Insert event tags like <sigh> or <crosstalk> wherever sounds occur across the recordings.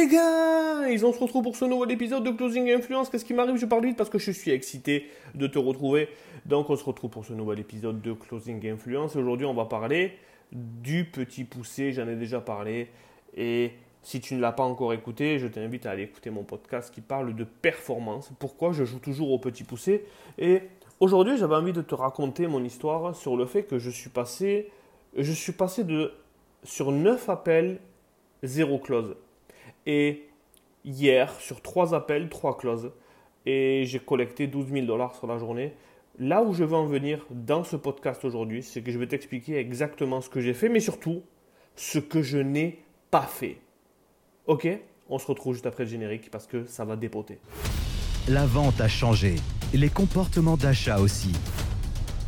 Hey guys, on se retrouve pour ce nouvel épisode de Closing Influence. Qu'est-ce qui m'arrive? Je parle vite parce que je suis excité de te retrouver. Donc on se retrouve pour ce nouvel épisode de Closing Influence. Aujourd'hui on va parler du petit poussé, j'en ai déjà parlé. Et si tu ne l'as pas encore écouté, je t'invite à aller écouter mon podcast qui parle de performance. Pourquoi je joue toujours au petit poussé? Et aujourd'hui j'avais envie de te raconter mon histoire sur le fait que je suis passé, je suis passé de sur 9 appels, 0 close. Et hier, sur trois appels, trois clauses, et j'ai collecté 12 000 dollars sur la journée. Là où je veux en venir dans ce podcast aujourd'hui, c'est que je vais t'expliquer exactement ce que j'ai fait, mais surtout ce que je n'ai pas fait. Ok? On se retrouve juste après le générique parce que ça va dépoter. La vente a changé, les comportements d'achat aussi.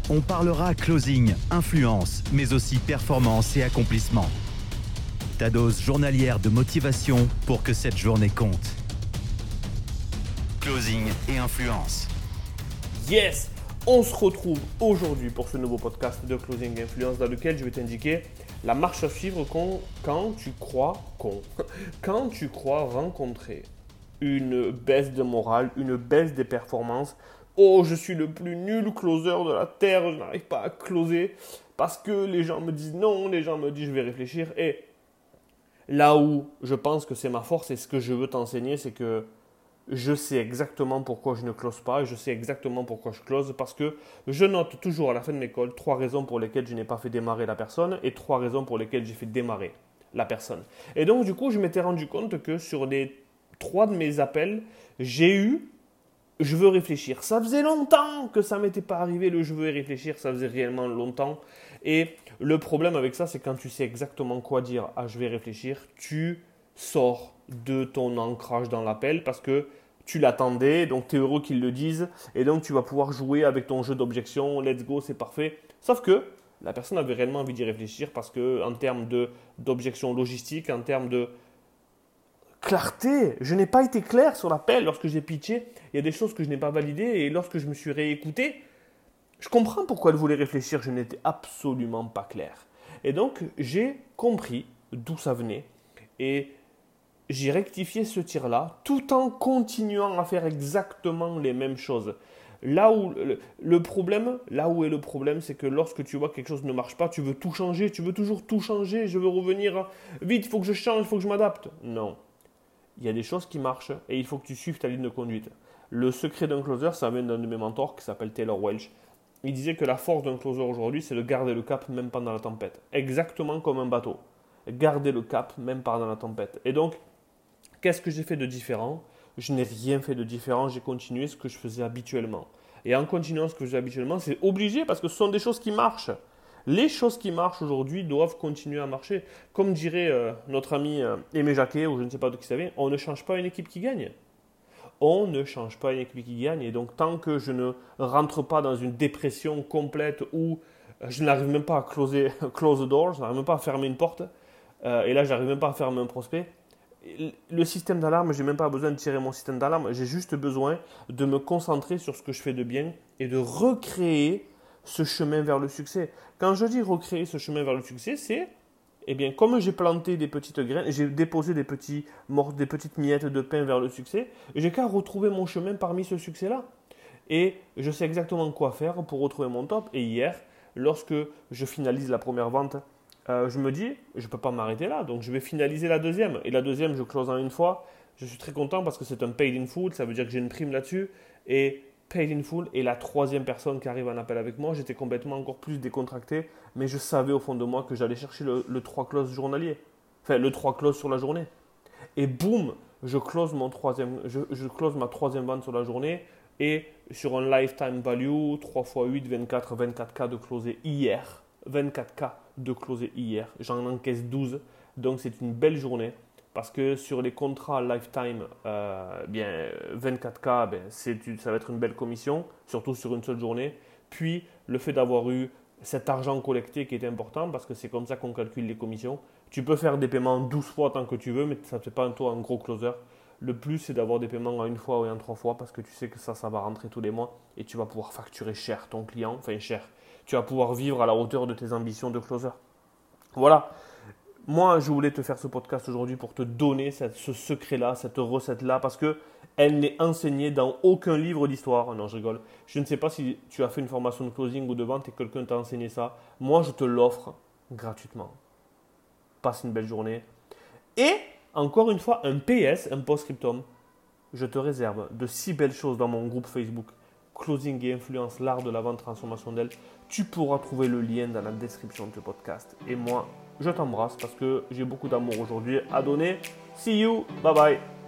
On parlera closing, influence, mais aussi performance et accomplissement ta dose journalière de motivation pour que cette journée compte. Closing et influence. Yes On se retrouve aujourd'hui pour ce nouveau podcast de Closing Influence dans lequel je vais t'indiquer la marche à suivre quand, tu crois <laughs> quand tu crois rencontrer une baisse de morale, une baisse des performances. Oh, je suis le plus nul closer de la terre, je n'arrive pas à closer parce que les gens me disent non, les gens me disent je vais réfléchir et Là où je pense que c'est ma force et ce que je veux t'enseigner, c'est que je sais exactement pourquoi je ne close pas je sais exactement pourquoi je close parce que je note toujours à la fin de mes calls trois raisons pour lesquelles je n'ai pas fait démarrer la personne et trois raisons pour lesquelles j'ai fait démarrer la personne. Et donc, du coup, je m'étais rendu compte que sur les trois de mes appels, j'ai eu je veux réfléchir. Ça faisait longtemps que ça m'était pas arrivé le je veux réfléchir, ça faisait réellement longtemps. Et le problème avec ça, c'est quand tu sais exactement quoi dire ah, je vais réfléchir, tu sors de ton ancrage dans l'appel parce que tu l'attendais, donc tu es heureux qu'ils le disent, et donc tu vas pouvoir jouer avec ton jeu d'objection, let's go, c'est parfait. Sauf que la personne avait réellement envie d'y réfléchir parce que en termes d'objection logistique, en termes de clarté, je n'ai pas été clair sur l'appel lorsque j'ai pitché, il y a des choses que je n'ai pas validées, et lorsque je me suis réécouté, je comprends pourquoi elle voulait réfléchir, je n'étais absolument pas clair. Et donc, j'ai compris d'où ça venait et j'ai rectifié ce tir-là tout en continuant à faire exactement les mêmes choses. Là où le problème, là où est le problème, c'est que lorsque tu vois que quelque chose ne marche pas, tu veux tout changer, tu veux toujours tout changer, je veux revenir vite, il faut que je change, il faut que je m'adapte. Non. Il y a des choses qui marchent et il faut que tu suives ta ligne de conduite. Le secret d'un closer, ça vient d'un de mes mentors qui s'appelle Taylor Welch il disait que la force d'un closer aujourd'hui, c'est de garder le cap même pendant la tempête. Exactement comme un bateau. Garder le cap même pendant la tempête. Et donc, qu'est-ce que j'ai fait de différent? Je n'ai rien fait de différent, j'ai continué ce que je faisais habituellement. Et en continuant ce que je faisais habituellement, c'est obligé parce que ce sont des choses qui marchent. Les choses qui marchent aujourd'hui doivent continuer à marcher. Comme dirait euh, notre ami euh, Aimé Jacquet, ou je ne sais pas de qui ça vient, on ne change pas une équipe qui gagne on ne change pas une équipe qui gagne. Et donc, tant que je ne rentre pas dans une dépression complète où euh, je n'arrive même pas à closer, <laughs> close the door, je n'arrive même pas à fermer une porte, et là, je n'arrive même pas à fermer un prospect, le système d'alarme, je n'ai même pas besoin de tirer mon système d'alarme, j'ai juste besoin de me concentrer sur ce que je fais de bien et de recréer ce chemin vers le succès. Quand je dis recréer ce chemin vers le succès, c'est eh bien, comme j'ai planté des petites graines, j'ai déposé des, petits, des petites miettes de pain vers le succès, j'ai qu'à retrouver mon chemin parmi ce succès-là. Et je sais exactement quoi faire pour retrouver mon top. Et hier, lorsque je finalise la première vente, euh, je me dis, je ne peux pas m'arrêter là, donc je vais finaliser la deuxième. Et la deuxième, je close en une fois. Je suis très content parce que c'est un paid in full, ça veut dire que j'ai une prime là-dessus. Et paid in full et la troisième personne qui arrive en appel avec moi, j'étais complètement encore plus décontracté, mais je savais au fond de moi que j'allais chercher le, 3 close journalier. Enfin, le 3 close sur la journée. Et boum, je close, mon troisième, je, close ma troisième vente sur la journée et sur un lifetime value, 3 x 8, 24, 24K de closer hier. 24K de closer hier. J'en encaisse 12. Donc c'est une belle journée. Parce que sur les contrats lifetime, euh, bien 24K, ben, ça va être une belle commission, surtout sur une seule journée. Puis le fait d'avoir eu cet argent collecté qui est important, parce que c'est comme ça qu'on calcule les commissions. Tu peux faire des paiements 12 fois tant que tu veux, mais ça ne fait pas un taux en gros closer. Le plus, c'est d'avoir des paiements en une fois ou en trois fois, parce que tu sais que ça, ça va rentrer tous les mois et tu vas pouvoir facturer cher ton client, enfin cher. Tu vas pouvoir vivre à la hauteur de tes ambitions de closer. Voilà Moi, je voulais te faire ce podcast aujourd'hui pour te donner ce secret-là, cette recette-là, parce que elle n'est enseignée dans aucun livre d'histoire. Non, je rigole. Je ne sais pas si tu as fait une formation de closing ou de vente et quelqu'un t'a enseigné ça. Moi, je te l'offre gratuitement. Passe une belle journée. Et, encore une fois, un PS, un post-scriptum. Je te réserve de si belles choses dans mon groupe Facebook. Closing et influence, l'art de la vente transformation d'elle. Tu pourras trouver le lien dans la description de ce podcast. Et moi, je t'embrasse parce que j'ai beaucoup d'amour aujourd'hui à donner. See you, bye bye.